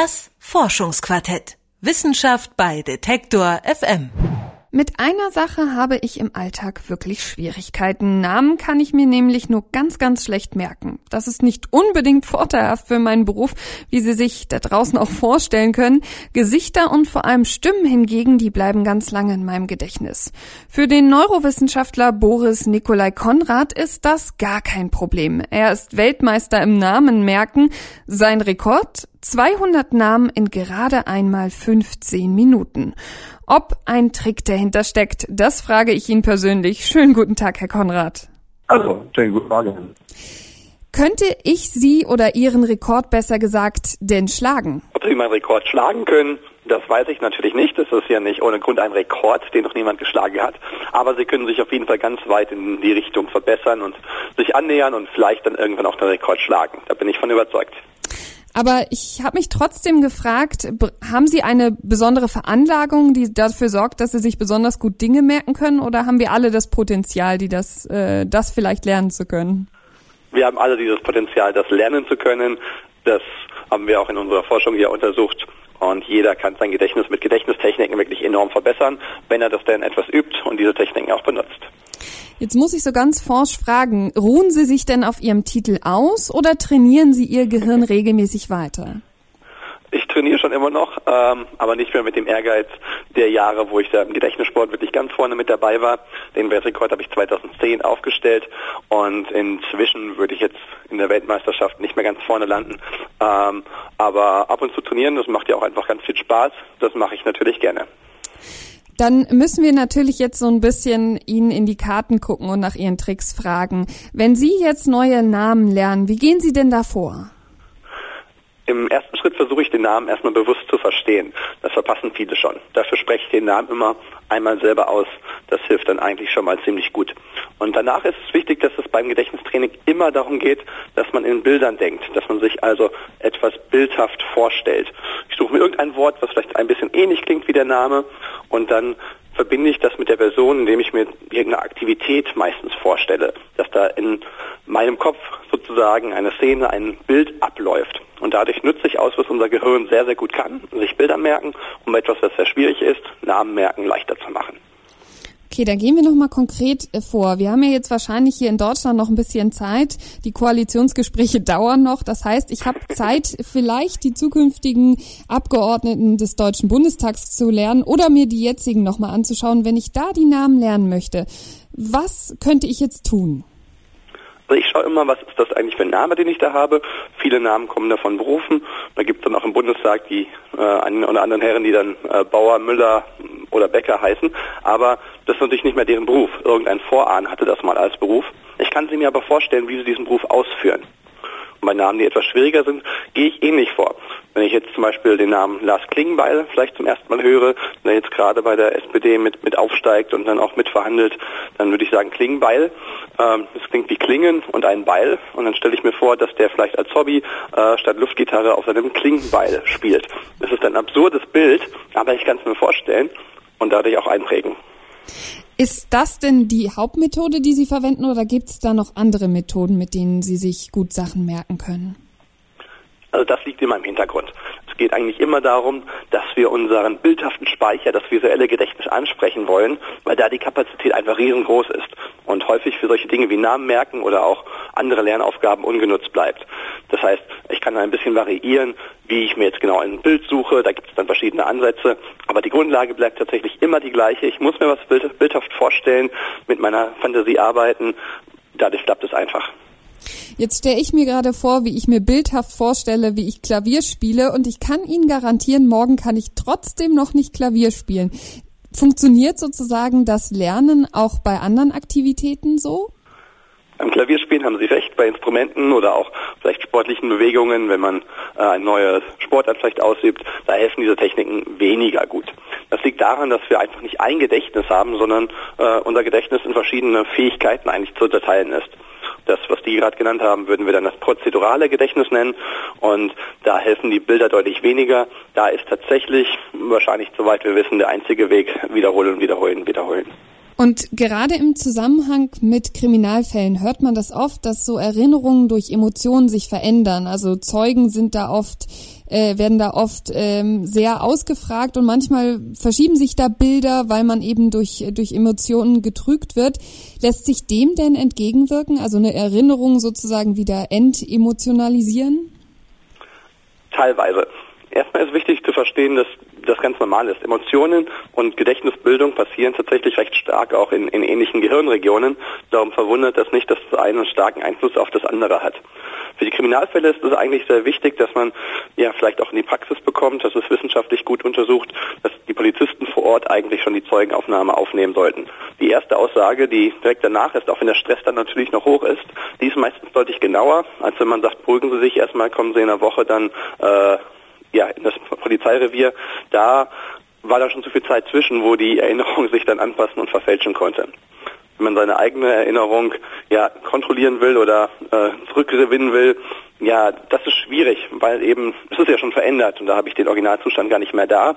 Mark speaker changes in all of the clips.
Speaker 1: Das Forschungsquartett. Wissenschaft bei Detektor FM.
Speaker 2: Mit einer Sache habe ich im Alltag wirklich Schwierigkeiten. Namen kann ich mir nämlich nur ganz, ganz schlecht merken. Das ist nicht unbedingt vorteilhaft für meinen Beruf, wie Sie sich da draußen auch vorstellen können. Gesichter und vor allem Stimmen hingegen, die bleiben ganz lange in meinem Gedächtnis. Für den Neurowissenschaftler Boris Nikolai Konrad ist das gar kein Problem. Er ist Weltmeister im Namen merken. Sein Rekord 200 Namen in gerade einmal 15 Minuten. Ob ein Trick dahinter steckt, das frage ich ihn persönlich. Schönen guten Tag, Herr Konrad.
Speaker 3: Also, schönen guten Morgen.
Speaker 2: Könnte ich Sie oder Ihren Rekord besser gesagt denn schlagen?
Speaker 3: Ob Sie meinen Rekord schlagen können, das weiß ich natürlich nicht. Das ist ja nicht ohne Grund ein Rekord, den noch niemand geschlagen hat. Aber Sie können sich auf jeden Fall ganz weit in die Richtung verbessern und sich annähern und vielleicht dann irgendwann auch den Rekord schlagen. Da bin ich von überzeugt.
Speaker 2: Aber ich habe mich trotzdem gefragt, haben Sie eine besondere Veranlagung, die dafür sorgt, dass Sie sich besonders gut Dinge merken können, oder haben wir alle das Potenzial, die das, äh, das vielleicht lernen zu können?
Speaker 3: Wir haben alle dieses Potenzial, das lernen zu können. Das haben wir auch in unserer Forschung hier untersucht. Und jeder kann sein Gedächtnis mit Gedächtnistechniken wirklich enorm verbessern, wenn er das denn etwas übt und diese Techniken auch benutzt.
Speaker 2: Jetzt muss ich so ganz forsch fragen, ruhen Sie sich denn auf Ihrem Titel aus oder trainieren Sie Ihr Gehirn regelmäßig weiter?
Speaker 3: Ich trainiere schon immer noch, ähm, aber nicht mehr mit dem Ehrgeiz der Jahre, wo ich da im Gedächtnissport wirklich ganz vorne mit dabei war. Den Weltrekord habe ich 2010 aufgestellt und inzwischen würde ich jetzt in der Weltmeisterschaft nicht mehr ganz vorne landen. Ähm, aber ab und zu trainieren, das macht ja auch einfach ganz viel Spaß. Das mache ich natürlich gerne.
Speaker 2: Dann müssen wir natürlich jetzt so ein bisschen Ihnen in die Karten gucken und nach Ihren Tricks fragen. Wenn Sie jetzt neue Namen lernen, wie gehen Sie denn da vor?
Speaker 3: Im ersten Schritt versuche ich den Namen erstmal bewusst zu verstehen. Das verpassen viele schon. Dafür spreche ich den Namen immer einmal selber aus. Das hilft dann eigentlich schon mal ziemlich gut. Und danach ist es wichtig, dass es beim Gedächtnistraining immer darum geht, dass man in Bildern denkt, dass man sich also etwas bildhaft vorstellt. Ich suche mir irgendein Wort, was vielleicht ein bisschen ähnlich klingt wie der Name und dann verbinde ich das mit der Person, indem ich mir irgendeine Aktivität meistens vorstelle, dass da in meinem Kopf sozusagen eine Szene, ein Bild abläuft. Und dadurch nutze ich aus, was unser Gehirn sehr, sehr gut kann, sich Bilder merken, um etwas, was sehr schwierig ist, Namen merken, leichter zu machen.
Speaker 2: Okay, dann gehen wir nochmal konkret äh, vor. Wir haben ja jetzt wahrscheinlich hier in Deutschland noch ein bisschen Zeit. Die Koalitionsgespräche dauern noch. Das heißt, ich habe Zeit, vielleicht die zukünftigen Abgeordneten des Deutschen Bundestags zu lernen oder mir die jetzigen nochmal anzuschauen, wenn ich da die Namen lernen möchte. Was könnte ich jetzt tun?
Speaker 3: Also ich schaue immer, was ist das eigentlich für ein Name, den ich da habe. Viele Namen kommen davon berufen. Da gibt es dann auch im Bundestag die äh, einen oder anderen Herren, die dann äh, Bauer, Müller oder Bäcker heißen. Aber das ist natürlich nicht mehr deren Beruf. Irgendein Vorahn hatte das mal als Beruf. Ich kann sie mir aber vorstellen, wie sie diesen Beruf ausführen. Und bei Namen, die etwas schwieriger sind, gehe ich ähnlich vor. Wenn ich jetzt zum Beispiel den Namen Lars Klingbeil vielleicht zum ersten Mal höre, der jetzt gerade bei der SPD mit, mit aufsteigt und dann auch mitverhandelt, dann würde ich sagen Klingbeil. Ähm, das klingt wie Klingen und ein Beil. Und dann stelle ich mir vor, dass der vielleicht als Hobby äh, statt Luftgitarre auf seinem Klingbeil spielt. Das ist ein absurdes Bild, aber ich kann es mir vorstellen und dadurch auch einprägen.
Speaker 2: Ist das denn die Hauptmethode, die Sie verwenden, oder gibt es da noch andere Methoden, mit denen Sie sich gut Sachen merken können?
Speaker 3: Also das liegt in meinem Hintergrund. Es geht eigentlich immer darum, dass wir unseren bildhaften Speicher, das visuelle Gedächtnis ansprechen wollen, weil da die Kapazität einfach riesengroß ist und häufig für solche Dinge wie Namen merken oder auch andere Lernaufgaben ungenutzt bleibt. Das heißt, ich kann ein bisschen variieren, wie ich mir jetzt genau ein Bild suche, da gibt es dann verschiedene Ansätze, aber die Grundlage bleibt tatsächlich immer die gleiche. Ich muss mir was bildhaft vorstellen, mit meiner Fantasie arbeiten, dadurch klappt es einfach.
Speaker 2: Jetzt stelle ich mir gerade vor, wie ich mir bildhaft vorstelle, wie ich Klavier spiele und ich kann Ihnen garantieren, morgen kann ich trotzdem noch nicht Klavier spielen. Funktioniert sozusagen das Lernen auch bei anderen Aktivitäten so?
Speaker 3: Beim Klavierspielen haben Sie recht, bei Instrumenten oder auch vielleicht sportlichen Bewegungen, wenn man äh, ein neues Sportart vielleicht ausübt, da helfen diese Techniken weniger gut. Das liegt daran, dass wir einfach nicht ein Gedächtnis haben, sondern äh, unser Gedächtnis in verschiedene Fähigkeiten eigentlich zu unterteilen ist. Das, was die gerade genannt haben, würden wir dann das prozedurale Gedächtnis nennen. Und da helfen die Bilder deutlich weniger. Da ist tatsächlich wahrscheinlich, soweit wir wissen, der einzige Weg wiederholen, wiederholen, wiederholen.
Speaker 2: Und gerade im Zusammenhang mit Kriminalfällen hört man das oft, dass so Erinnerungen durch Emotionen sich verändern. Also Zeugen sind da oft äh, werden da oft ähm, sehr ausgefragt und manchmal verschieben sich da Bilder, weil man eben durch, durch Emotionen getrügt wird. Lässt sich dem denn entgegenwirken, also eine Erinnerung sozusagen wieder entemotionalisieren?
Speaker 3: Teilweise. Erstmal ist wichtig zu verstehen, dass das ganz normal ist. Emotionen und Gedächtnisbildung passieren tatsächlich recht stark auch in, in ähnlichen Gehirnregionen. Darum verwundert das nicht, dass das eine einen starken Einfluss auf das andere hat. Für die Kriminalfälle ist es eigentlich sehr wichtig, dass man ja vielleicht auch in die Praxis bekommt, dass es wissenschaftlich gut untersucht, dass die Polizisten vor Ort eigentlich schon die Zeugenaufnahme aufnehmen sollten. Die erste Aussage, die direkt danach ist, auch wenn der Stress dann natürlich noch hoch ist, die ist meistens deutlich genauer, als wenn man sagt, beruhigen Sie sich erstmal, kommen Sie in einer Woche dann äh, ja, in das Polizeirevier. Da war da schon zu viel Zeit zwischen, wo die Erinnerung sich dann anpassen und verfälschen konnte wenn man seine eigene Erinnerung ja kontrollieren will oder äh, zurückgewinnen will, ja, das ist schwierig, weil eben es ist ja schon verändert und da habe ich den Originalzustand gar nicht mehr da.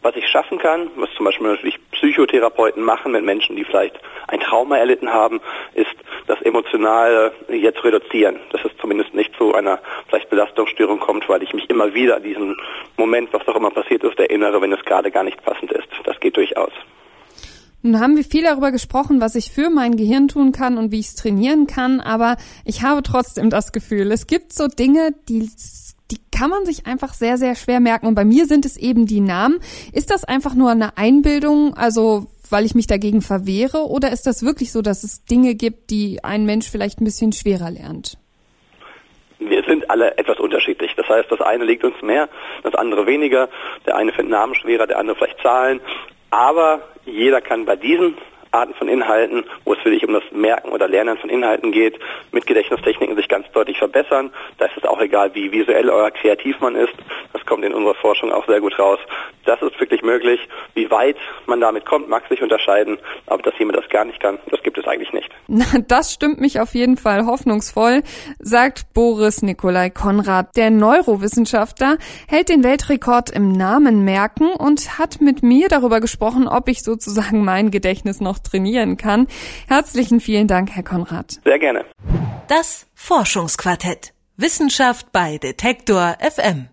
Speaker 3: Was ich schaffen kann, was zum Beispiel natürlich Psychotherapeuten machen mit Menschen, die vielleicht ein Trauma erlitten haben, ist das Emotionale jetzt reduzieren. Dass es zumindest nicht zu einer vielleicht Belastungsstörung kommt, weil ich mich immer wieder an diesen Moment, was auch immer passiert ist, erinnere, wenn es gerade gar nicht passend ist. Das geht durchaus.
Speaker 2: Nun haben wir viel darüber gesprochen, was ich für mein Gehirn tun kann und wie ich es trainieren kann, aber ich habe trotzdem das Gefühl, es gibt so Dinge, die die kann man sich einfach sehr, sehr schwer merken. Und bei mir sind es eben die Namen. Ist das einfach nur eine Einbildung, also weil ich mich dagegen verwehre, oder ist das wirklich so, dass es Dinge gibt, die ein Mensch vielleicht ein bisschen schwerer lernt?
Speaker 3: Wir sind alle etwas unterschiedlich. Das heißt, das eine liegt uns mehr, das andere weniger. Der eine findet Namen schwerer, der andere vielleicht Zahlen. Aber jeder kann bei diesen Arten von Inhalten, wo es wirklich um das Merken oder Lernen von Inhalten geht, mit Gedächtnistechniken sich ganz deutlich verbessern. Da ist es auch egal, wie visuell oder kreativ man ist. Das kommt in unserer Forschung auch sehr gut raus. Das ist wirklich möglich. Wie weit man damit kommt, mag sich unterscheiden. Aber dass jemand das gar nicht kann, das gibt es eigentlich nicht.
Speaker 2: Na, das stimmt mich auf jeden Fall hoffnungsvoll, sagt Boris Nikolai Konrad. Der Neurowissenschaftler hält den Weltrekord im Namen merken und hat mit mir darüber gesprochen, ob ich sozusagen mein Gedächtnis noch trainieren kann. Herzlichen vielen Dank, Herr Konrad.
Speaker 3: Sehr gerne.
Speaker 1: Das Forschungsquartett. Wissenschaft bei Detektor FM.